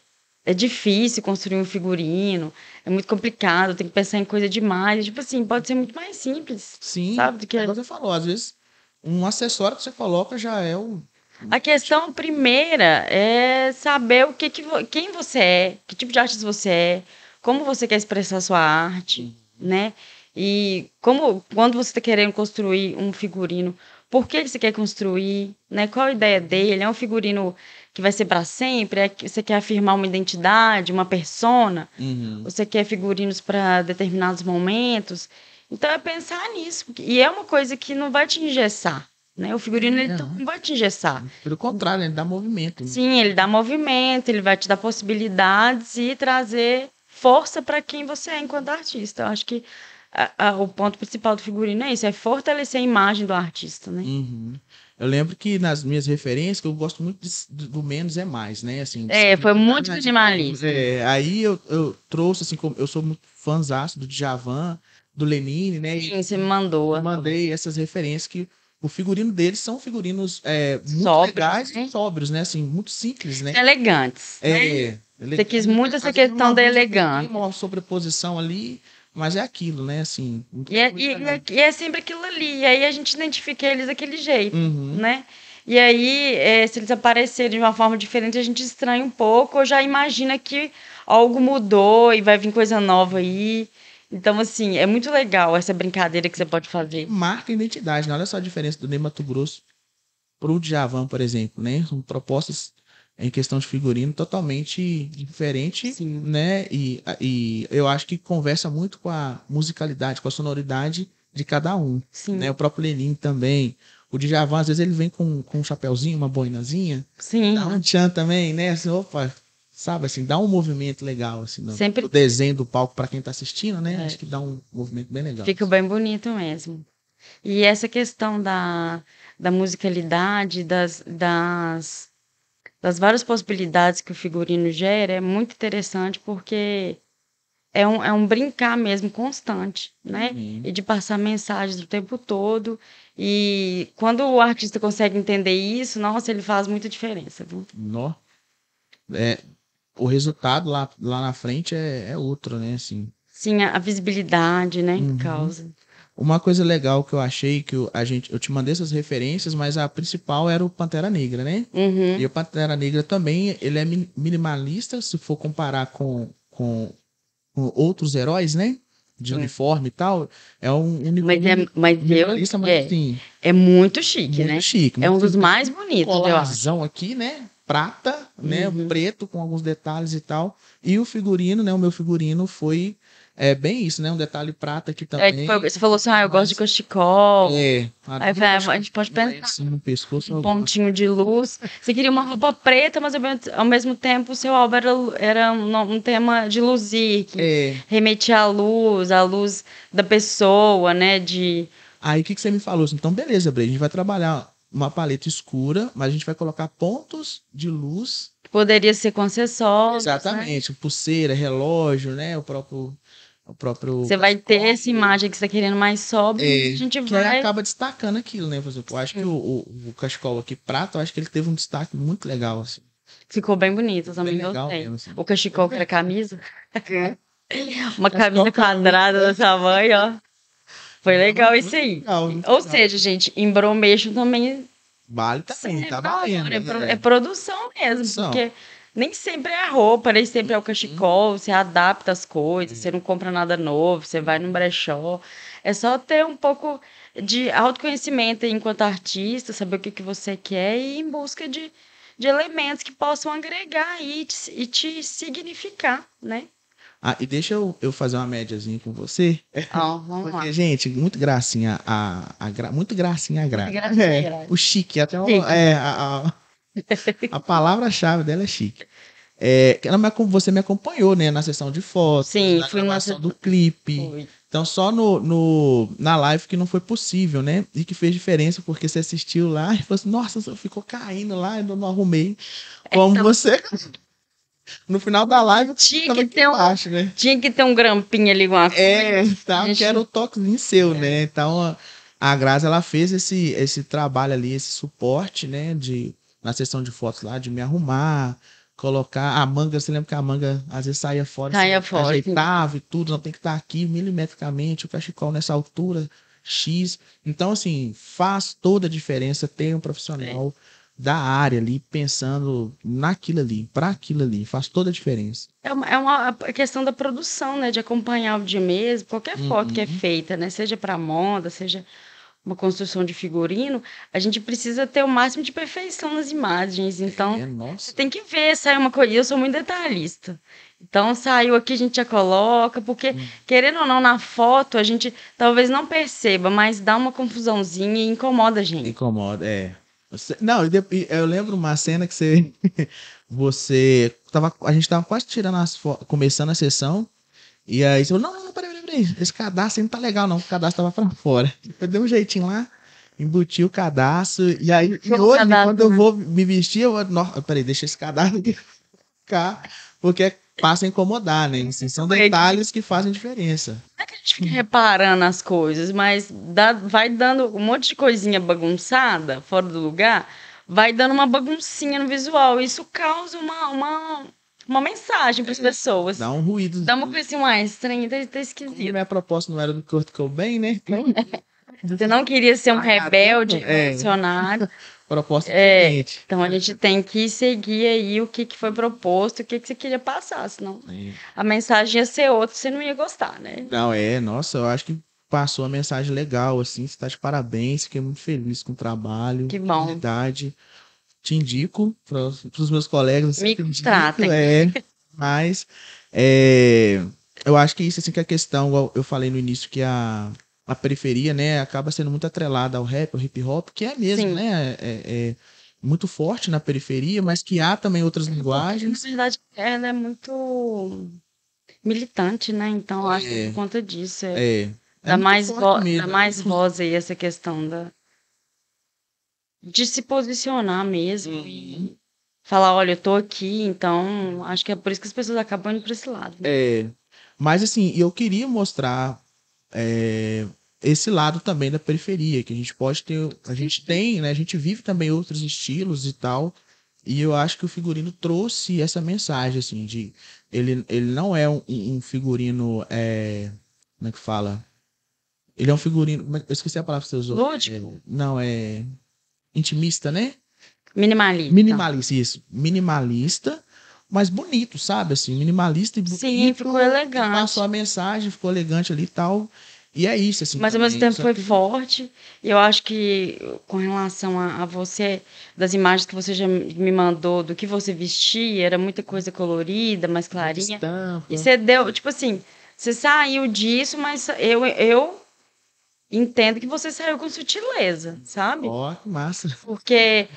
é difícil construir um figurino, é muito complicado, tem que pensar em coisa demais. Tipo assim, pode ser muito mais simples, Sim, sabe? Do que... igual você falou, às vezes um acessório que você coloca já é o. A questão primeira é saber o que, que quem você é, que tipo de artista você é, como você quer expressar sua arte, né? E como quando você está querendo construir um figurino, por que você quer construir, né? Qual a ideia dele? É um figurino que vai ser para sempre? É que você quer afirmar uma identidade, uma persona? Uhum. Você quer figurinos para determinados momentos? Então é pensar nisso. E é uma coisa que não vai te engessar, né? O figurino ele Não. não vai te engessar. Pelo contrário, ele dá movimento. né? Sim, ele dá movimento, ele vai te dar possibilidades e trazer força para quem você é enquanto artista. Eu acho que a- a- o ponto principal do figurino é isso, é fortalecer a imagem do artista, né? Uhum. Eu lembro que nas minhas referências, que eu gosto muito de- do menos é mais, né? Assim, É, foi muito minimalista. É, aí eu, eu trouxe, assim, como eu sou muito fãzaço do Djavan, do Lenine, né? Sim, você me mandou. eu mandei essas referências que o figurino deles são figurinos é, muito Sóbrios, legais né? e sóbrios, né? Assim, muito simples, né? Elegantes. né? É. ele- Você quis muito essa questão da elegância. tem Uma sobreposição ali, mas é aquilo, né? Assim. E é, e- e é- e é sempre aquilo ali. E aí a gente identifica eles daquele jeito. Uhum. né? E aí, é, se eles aparecerem de uma forma diferente, a gente estranha um pouco, ou já imagina que algo mudou e vai vir coisa nova aí. Então, assim, é muito legal essa brincadeira que você pode fazer. marca a identidade, né? Olha só a diferença do Ney Mato Grosso pro Djavan, por exemplo, né? São propostas em questão de figurino totalmente diferente, Sim. né? E, e eu acho que conversa muito com a musicalidade, com a sonoridade de cada um, Sim, né? O próprio Lenin também. O Djavan, às vezes, ele vem com, com um chapéuzinho, uma boinazinha. sim. Dá um tchan também, né? Assim, opa, sabe assim, dá um movimento legal, assim, no, Sempre- no desenho do palco para quem tá assistindo, né? É. Acho que dá um movimento bem legal. Fica bem bonito mesmo. E essa questão da, da musicalidade, das, das, das várias possibilidades que o figurino gera, é muito interessante porque é um, é um brincar mesmo constante, né? Uhum. E de passar mensagens o tempo todo. E quando o artista consegue entender isso, nossa, ele faz muita diferença, viu? Nó. É, o resultado lá, lá na frente é, é outro, né? Assim, Sim, a, visibilidade, né? Uhum. Causa. uma coisa legal que eu achei que eu- a gente, eu te mandei essas referências, mas a principal era o Pantera Negra, né? Uhum. E o Pantera Negra também, ele é mi- minimalista, se for comparar com, com, com outros heróis, né? De É. uniforme e tal. É um Mas, é, mas eu, minimalista, mas é, assim, é muito chique, muito né? chique. É um muito dos mais bonitos, colarzão aqui, né? Prata, né? Uhum. Preto com alguns detalhes e tal. E o figurino, né? O meu figurino foi é, bem isso, né? Um detalhe prata aqui É, também. que foi- você falou assim, ah, eu gosto de cachecol. É, Aí falei, ah, a gente pode pensar assim, no pescoço. um pontinho de luz. Você queria uma roupa preta, mas ao mesmo- tempo o seu álbum era, era um, um tema de luzir, que É. remetia à luz, à luz da pessoa, né? De. Aí o que, que você me falou? Então, beleza, Brei, a gente vai trabalhar uma paleta escura, mas a gente vai colocar pontos de luz. Poderia ser com acessórios. né? Exatamente. Pulseira, relógio, né? O próprio. O próprio. Você vai ter essa imagem que você está querendo mais sóbria É, a gente Que aí vai. acaba destacando aquilo, né? Por exemplo, eu acho que o, o, o cachecol aqui prata, eu acho que ele teve um destaque muito legal, assim. Ficou bem bonito, também Bem legal gostei. mesmo, assim. O cachecol que era camisa. Uma Cachecol camisa quadrada da sua mãe, ó. Foi legal isso aí. Legal, Ou seja, gente, embromeixo também Vale também, é tá valendo. é, pro- né? é produção mesmo, Produção. porque nem sempre é a roupa, nem sempre é o cachecol, você adapta as coisas, você não compra nada novo, você vai no brechó. É só ter um pouco de autoconhecimento enquanto artista, saber o que, que você quer e ir em busca de, de elementos que possam agregar e te, e te significar, né? Ah, e deixa eu, eu fazer uma médiazinha com você. Ó, vamos Porque, lá. gente, muito gracinha a, a gra- muito gracinha a graça. gracinha É, graça. o chique, até o, é, a, a, a palavra-chave dela é chique. É, ela me você me acompanhou, né, na sessão de fotos, Sim, na gravação se- do clipe. Foi. Então, só no, no, na live que não foi possível, né? E que fez diferença, porque você assistiu lá e falou assim, nossa, ficou caindo lá, eu não arrumei. Como então- você. No final da live, Tinha que ter um- embaixo, né? Tinha que ter um grampinho ali, alguma coisa. É, tá, gente- que era o toquezinho seu, né? Então, a, a Grazi, ela fez esse, esse trabalho ali, esse suporte, né? De, na sessão de fotos lá, de me arrumar, colocar a manga, você lembra que a manga às vezes saía fora, Saía você fora, ajeitava e tudo, não tem que estar aqui milimetricamente, o cachecol nessa altura, X. Então, assim, faz toda a diferença ter um profissional da área ali, pensando naquilo ali, para aquilo ali, faz toda a diferença. É uma, é uma questão da produção, né? De acompanhar o dia mesmo, qualquer foto que é Uhum. feita, né? Seja para moda, seja uma construção de figurino, a gente precisa ter o máximo de perfeição nas imagens. Então, é, você tem que ver, sai uma coisa. Eu sou muito detalhista. Então, saiu aqui, a gente já coloca, porque, querendo ou não, na foto, a gente talvez não perceba, mas dá uma confusãozinha e incomoda a gente. Incomoda, é. Não, eu lembro uma cena que você. você. Tava, a gente tava quase tirando as fotos, começando a sessão. E aí você falou: não, não, não, peraí, peraí, peraí. Esse cadastro aí não tá legal, não. O cadastro tava pra fora. Eu dei um jeitinho lá, embuti o cadastro. E aí, e hoje, cadastro, quando eu né? vou me vestir, eu vou. Não, peraí, deixa esse cadastro aqui ficar. Porque passa a incomodar, né? Assim, são detalhes que fazem diferença. Não é que a gente fica reparando as coisas, mas dá- vai dando um monte de coisinha bagunçada, fora do lugar, vai dando uma baguncinha no visual. Isso causa uma, uma, uma mensagem para as pessoas. Dá um ruído. Dá uma coisa assim, uai, estranho, tá, tá Como esquisito. minha proposta não era do Kurt Cobain, né? Então, Você não queria ser um Ah, rebelde, é. revolucionário. proposta É. diferente. Então a gente tem que seguir aí o que, que foi proposto, o que, que você queria passar, senão É. a mensagem ia ser outra, você não ia gostar, né? Não, é, nossa, eu acho que passou a mensagem legal, assim, você tá de parabéns, fiquei muito feliz com o trabalho. Que bom. Verdade. Te indico para os meus colegas. Me te indico, contratem. É, mas é, eu acho que isso, assim, que a questão, eu falei no início, que a, a periferia, né, acaba sendo muito atrelada ao rap, ao hip hop, que é mesmo, Sim. né, é, é muito forte na periferia, mas que há também outras Na linguagens. verdade, ela é muito militante, né? Então, acho que É. por conta disso. É, É, é dá, mais vo- dá mesmo. mais voz aí essa questão da, de se posicionar mesmo Uhum. e falar, olha, eu tô aqui, então acho que é por isso que as pessoas acabam indo pra esse lado. né? É, mas assim, eu queria mostrar é, esse lado também da periferia, que a gente pode ter, a gente tem, né? A gente vive também outros estilos e tal. E eu acho que o figurino trouxe essa mensagem, assim, de ele, ele não é um, um figurino, é, como é que fala? Ele é um figurino, é eu esqueci a palavra que você usou. Lúdico? É, não, é intimista, né? Minimalista. Minimalista, isso. Minimalista, mas bonito, sabe? Assim, minimalista e bonito. Sim, ficou elegante. Passou a mensagem, ficou elegante ali e tal. E é isso, assim. Mas ao mesmo tempo foi que- forte. E eu acho que com relação a, a você, das imagens que você já me mandou, do que você vestia, era muita coisa colorida, mais clarinha. Estampa. E você deu, tipo assim, você saiu disso, mas eu, eu entendo que você saiu com sutileza, sabe? Ó, que massa. Porque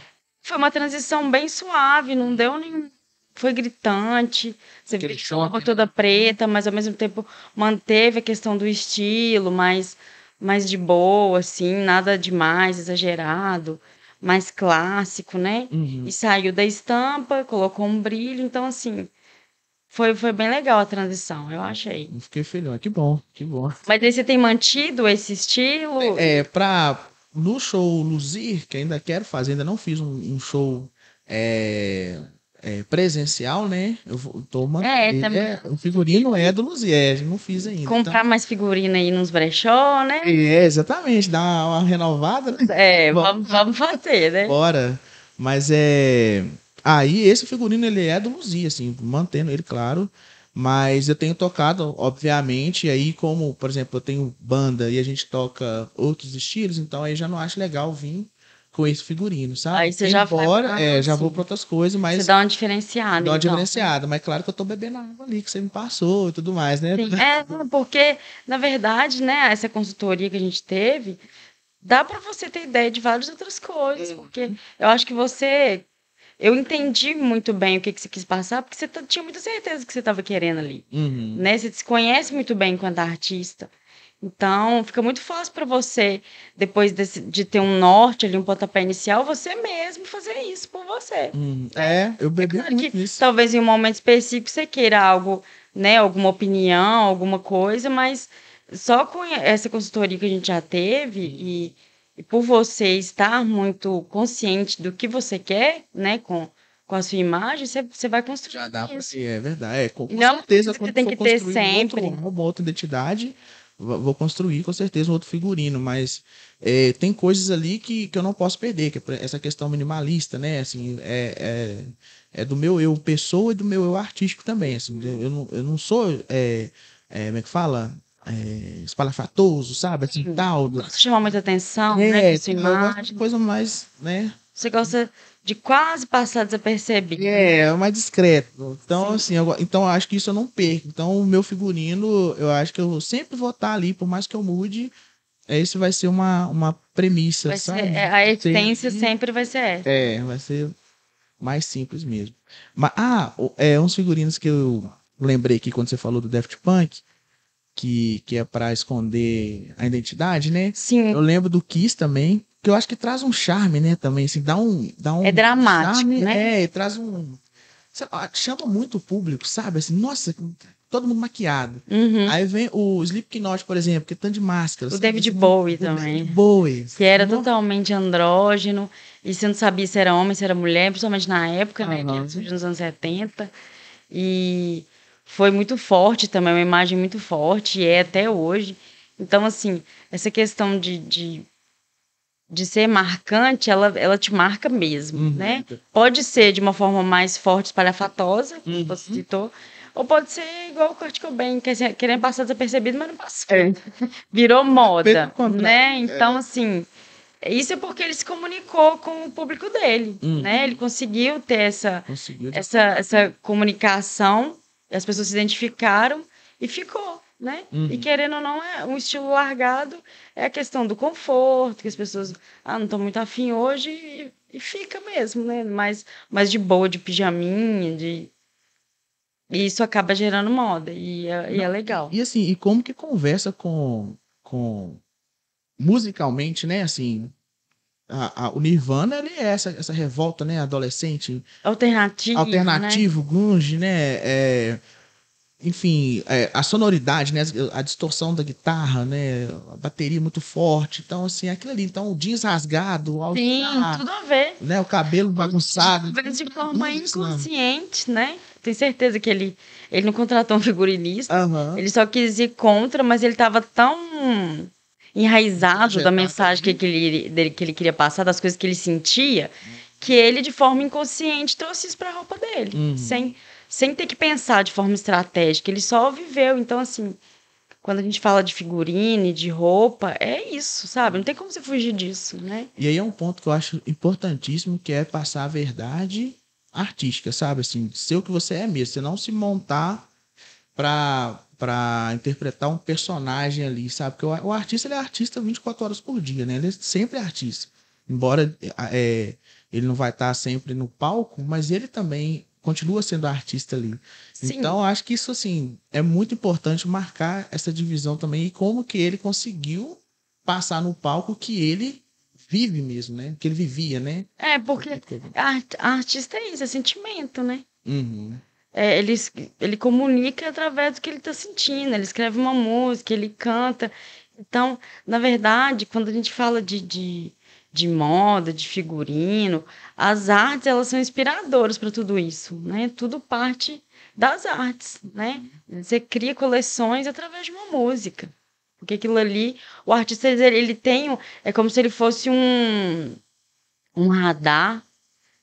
foi uma transição bem suave, não deu nenhum. Foi gritante, você Aquele vestiu choque, roupa toda preta, mas ao mesmo tempo manteve a questão do estilo, mais, mais de boa, assim, nada demais, exagerado, mais clássico, né? Uhum. E saiu da estampa, colocou um brilho, então assim, foi, foi bem legal a transição, eu achei. Eu Fiquei feliz. Que bom, que bom. Mas aí você tem mantido esse estilo? É, pra. No show Luzir, que ainda quero fazer, ainda não fiz um, um show é, é, presencial, né? Eu tô uma, É, também. o figurino é do Luzir, é, não fiz ainda. Comprar mais figurina aí nos brechó, né? Então, é, exatamente, dar uma, uma renovada, né? É, vamos, vamos fazer, né? Bora. Mas é. Aí esse figurino ele é do Luzia, assim, mantendo ele claro. Mas eu tenho tocado, obviamente, aí como, por exemplo, eu tenho banda e a gente toca outros estilos, então aí já não acho legal vir com esse figurino, sabe? Aí você já Embora, vai pra- é, já vou para outras coisas, mas Você dá uma diferenciada. dá uma então. diferenciada. Mas claro que eu tô bebendo água ali que você me passou e tudo mais, né? Sim, é, porque, na verdade, né, essa consultoria que a gente teve, dá para você ter ideia de várias outras coisas, Uhum. porque eu acho que você. Eu entendi muito bem o que, que você quis passar, porque você tinha muita certeza que você estava querendo ali. Uhum. Né? Você se conhece muito bem enquanto artista. Então, fica muito fácil para você, depois desse- de ter um norte ali, um pontapé inicial, você mesmo fazer isso por você. Uhum. É, eu bebi Claro muito que talvez em um momento específico você queira algo, né, alguma opinião, alguma coisa, mas só com essa consultoria que a gente já teve e, e por você estar muito consciente do que você quer, né, com, com a sua imagem, você, você vai construir Já dá isso. ser, é verdade. É, com, com Não, certeza, você tem que ter sempre. Um outro, uma outra identidade, vou construir com certeza um outro figurino, mas é, tem coisas ali que, que eu não posso perder, que é essa questão minimalista, né? Assim, é, é, é do meu eu pessoa e do meu eu artístico também. Assim, eu, não, eu não sou, é, é, como é que fala? É, espalhafatoso, sabe? Assim, Sim. tal. Você chama muita atenção, né, É, gosto de imagem. coisa mais, né? Você gosta de quase passar desapercebido. É, é mais discreto. Então, Sim. assim, eu, então eu acho que isso eu não perco. Então, o meu figurino, eu acho que eu sempre vou estar ali, por mais que eu mude, esse vai ser uma, uma premissa, Vai ser, sabe? é, a essência Sim. sempre vai ser essa. É, vai ser mais simples mesmo. Mas, ah, é, uns figurinos que eu lembrei aqui quando você falou do Daft Punk, que, que é pra esconder a identidade, né? Sim, Eu lembro do Kiss também, que eu acho que traz um charme, né, também, assim, dá um... Dá um É dramático, charme, né? É, traz um... lá, chama muito o público, sabe? Assim, nossa, todo mundo maquiado. Uhum. Aí vem o Slipknot, por exemplo, que é tanto de máscara. O? David Assim, Bowie o também. David Bowie. Que era totalmente andrógeno, e você não sabia se era homem, se era mulher, principalmente na época, né? Nos anos 70. E foi muito forte também, uma imagem muito forte, e é até hoje. Então, assim, essa questão de, de, de ser marcante, ela, ela te marca mesmo, Uhum. né? Pode ser de uma forma mais forte, espalhafatosa, como Uhum. você citou, ou pode ser igual o Kurt Cobain, quer dizer, querendo passar desapercebido, mas não passou. Virou moda, né? Então, assim, isso é porque ele se comunicou com o público dele, Uhum. né? Ele conseguiu ter essa, Conseguiu. essa, essa comunicação, as pessoas se identificaram e ficou, né? Uhum. E querendo ou não, é um estilo largado é a questão do conforto, que as pessoas, ah, não estão muito afim hoje e, e fica mesmo, né? Mais, mais de boa, de pijaminha, de... E isso acaba gerando moda e é, e é legal. E assim, e como que conversa com, com musicalmente, né? Assim, a, a- o Nirvana, ele é essa, essa revolta, né? Adolescente, Alternativo, né? alternativo, grunge, né? É, enfim, é, a sonoridade, né? A distorção da guitarra, né? A bateria muito forte. Então, assim, aquilo ali. Então, o jeans rasgado, o Sim, all-star, tudo a ver. né? O cabelo bagunçado. De forma né? inconsciente, né? Tenho certeza que ele, ele não contratou um figurinista. Aham. Ele só quis ir contra, mas ele estava tão enraizado da mensagem que, ele, dele, que ele queria passar, das coisas que ele sentia, que ele, de forma inconsciente, trouxe isso para a roupa dele, Uhum. sem, sem ter que pensar de forma estratégica. Ele só viveu. Então, assim, quando a gente fala de figurine, de roupa, é isso, sabe? Não tem como você fugir disso, né? E aí é um ponto que eu acho importantíssimo, que é passar a verdade artística, sabe? Assim, ser o que você é mesmo. Você não se montar pra, pra interpretar um personagem ali, sabe? Porque o, o artista, ele é artista 24 horas por dia, né? Ele é sempre artista. Embora é, ele não vai estar sempre no palco, mas ele também continua sendo artista ali. Sim. Então, acho que isso, assim, é muito importante marcar essa divisão também e como que ele conseguiu passar no palco que ele vive mesmo, né? Que ele vivia, né? É, porque art- artista é isso, é sentimento, né? Uhum. É, ele, ele comunica através do que ele está sentindo, ele escreve uma música, ele canta. Então, na verdade, quando a gente fala de, de, de moda, de figurino, as artes elas são inspiradoras para tudo isso, né? Tudo parte das artes, né? Você cria coleções através de uma música. Porque aquilo ali, o artista ele, ele tem, é como se ele fosse um, um radar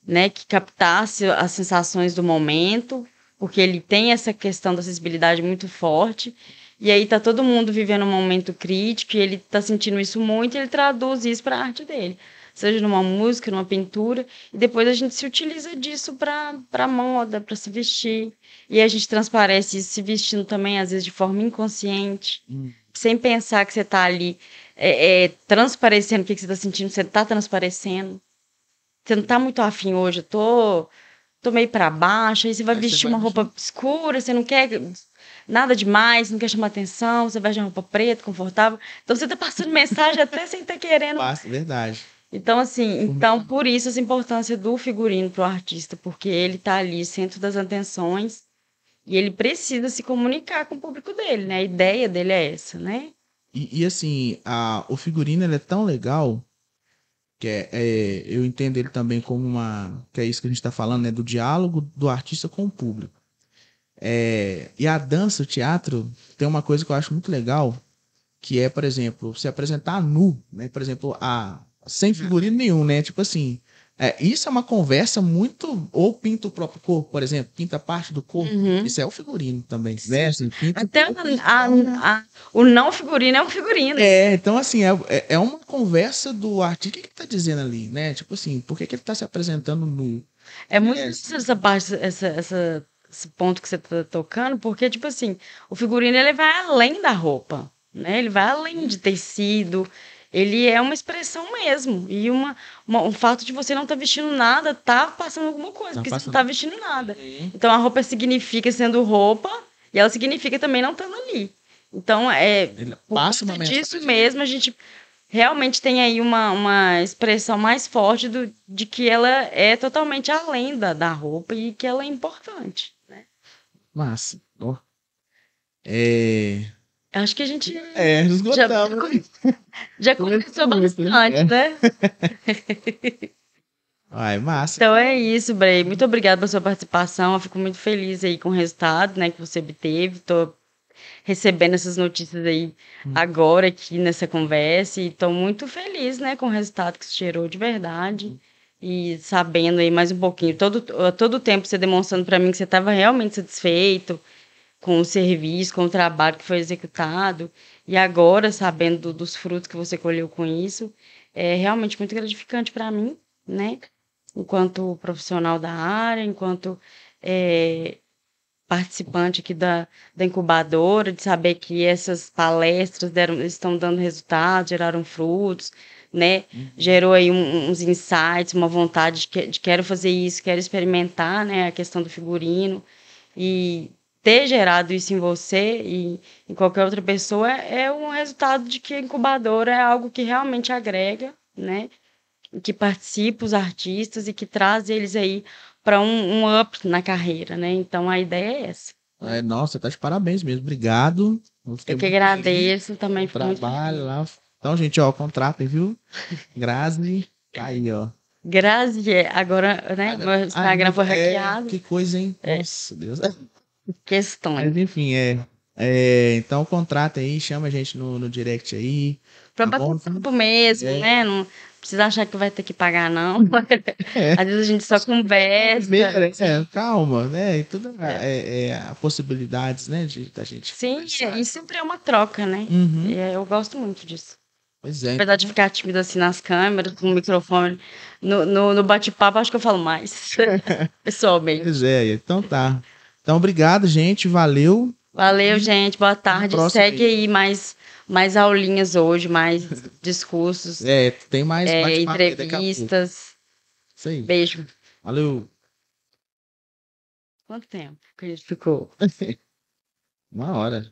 né, que captasse as sensações do momento, porque ele tem essa questão da acessibilidade muito forte. E aí tá todo mundo vivendo um momento crítico e ele tá sentindo isso muito, e ele traduz isso para a arte dele seja numa música, numa pintura, e depois a gente se utiliza disso para moda, para se vestir. E a gente transparece isso se vestindo também, às vezes de forma inconsciente, hum. sem pensar que você está ali é, é, transparecendo o que, que você está sentindo, você está transparecendo. Você não está muito afim hoje, eu tô, tô meio para baixo, aí você vai aí vestir você vai uma roupa vestir. escura, você não quer nada demais, não quer chamar atenção, você veste uma roupa preta, confortável. Então você está passando mensagem até sem estar tá querendo. Passa, verdade. Então, assim, então por isso essa importância do figurino para o artista, porque ele está ali, centro das atenções, e ele precisa se comunicar com o público dele, né? A ideia dele é essa, né? E, e assim, a, o figurino ele é tão legal que é, é, eu entendo ele também como uma. que é isso que a gente está falando, né? Do diálogo do artista com o público. É, e a dança, o teatro, tem uma coisa que eu acho muito legal, que é, por exemplo, se apresentar nu, né? Por exemplo, a, sem figurino nenhum, né? Tipo assim, é, isso é uma conversa muito. Ou pinta o próprio corpo, por exemplo, pinta parte do corpo. Uhum. Isso é o figurino também. Né? Assim, Até a, a, o não figurino é um figurino. É, então assim, é, é, é uma conversa do artista. O que, ele tá dizendo ali, né? Tipo assim, por que, que ele tá se apresentando no. É muito é, essa parte, essa, essa, esse ponto que você tá tocando, porque, tipo assim, o figurino ele vai além da roupa. Né? Ele vai além de tecido, ele é uma expressão mesmo. E uma, uma o fato de você não estar tá vestindo nada tá passando alguma coisa, tá porque você não está vestindo nada. Então a roupa significa sendo roupa e ela significa também não estando ali. Então é Ele passa uma disso mesmo a gente realmente tem aí uma, uma expressão mais forte do, de que ela é totalmente além da, da roupa e que ela é importante. Né? Massa. Oh. É, Acho que a gente. É, esgotamos. Já, já conversou bastante, né? Ai, massa. Então é isso, Bray. Muito obrigada pela sua participação. Eu fico muito feliz aí com o resultado né, que você obteve. Estou recebendo essas notícias aí hum. agora aqui nessa conversa e estou muito feliz né, com o resultado que você gerou de verdade. Hum. E sabendo aí mais um pouquinho, todo, todo o tempo você demonstrando para mim que você estava realmente satisfeito, com o serviço, com o trabalho que foi executado, e agora, sabendo dos frutos que você colheu com isso, é realmente muito gratificante para mim, né? Enquanto profissional da área, enquanto é, participante aqui da, da incubadora, de saber que essas palestras deram, estão dando resultados, geraram frutos, né? Uhum. Gerou aí um, uns insights, uma vontade de, que, de quero fazer isso, quero experimentar, né? A questão do figurino. E ter gerado isso em você e em qualquer outra pessoa é um resultado de que a incubadora é algo que realmente agrega, né? Que participa os artistas e que traz eles aí para um, um, up na carreira, né? Então a ideia é essa. É, nossa, tá de parabéns mesmo. Obrigado. Eu que agradeço também. Trabalho lá. Então, gente, ó, contratem, viu? Grazi, tá aí, ó. Grazi, agora, né? Meu Instagram foi é, hackeado. que coisa, hein? É. Nossa, Deus questões. Mas enfim, é. é então contrata aí, chama a gente no, no direct aí. Pra tá bater papo mesmo, é. né? Não precisa achar que vai ter que pagar, não. É. Às vezes a gente só conversa. É, calma, né? E tudo é, é, é possibilidades, né? De, da gente. Sim, e sempre é uma troca, né? Uhum. Eu gosto muito disso. Pois é. Apesar de ficar tímido assim nas câmeras, com o microfone, no, no, no bate-papo, acho que eu falo mais. Pessoalmente. Pois é, então tá. Então, obrigado, gente. Valeu. Valeu, gente. Boa tarde. Segue aí mais, mais aulinhas hoje, mais discursos. É, tem mais é, entrevistas. Isso aí. Beijo. Valeu. Quanto tempo que a gente ficou? Uma hora.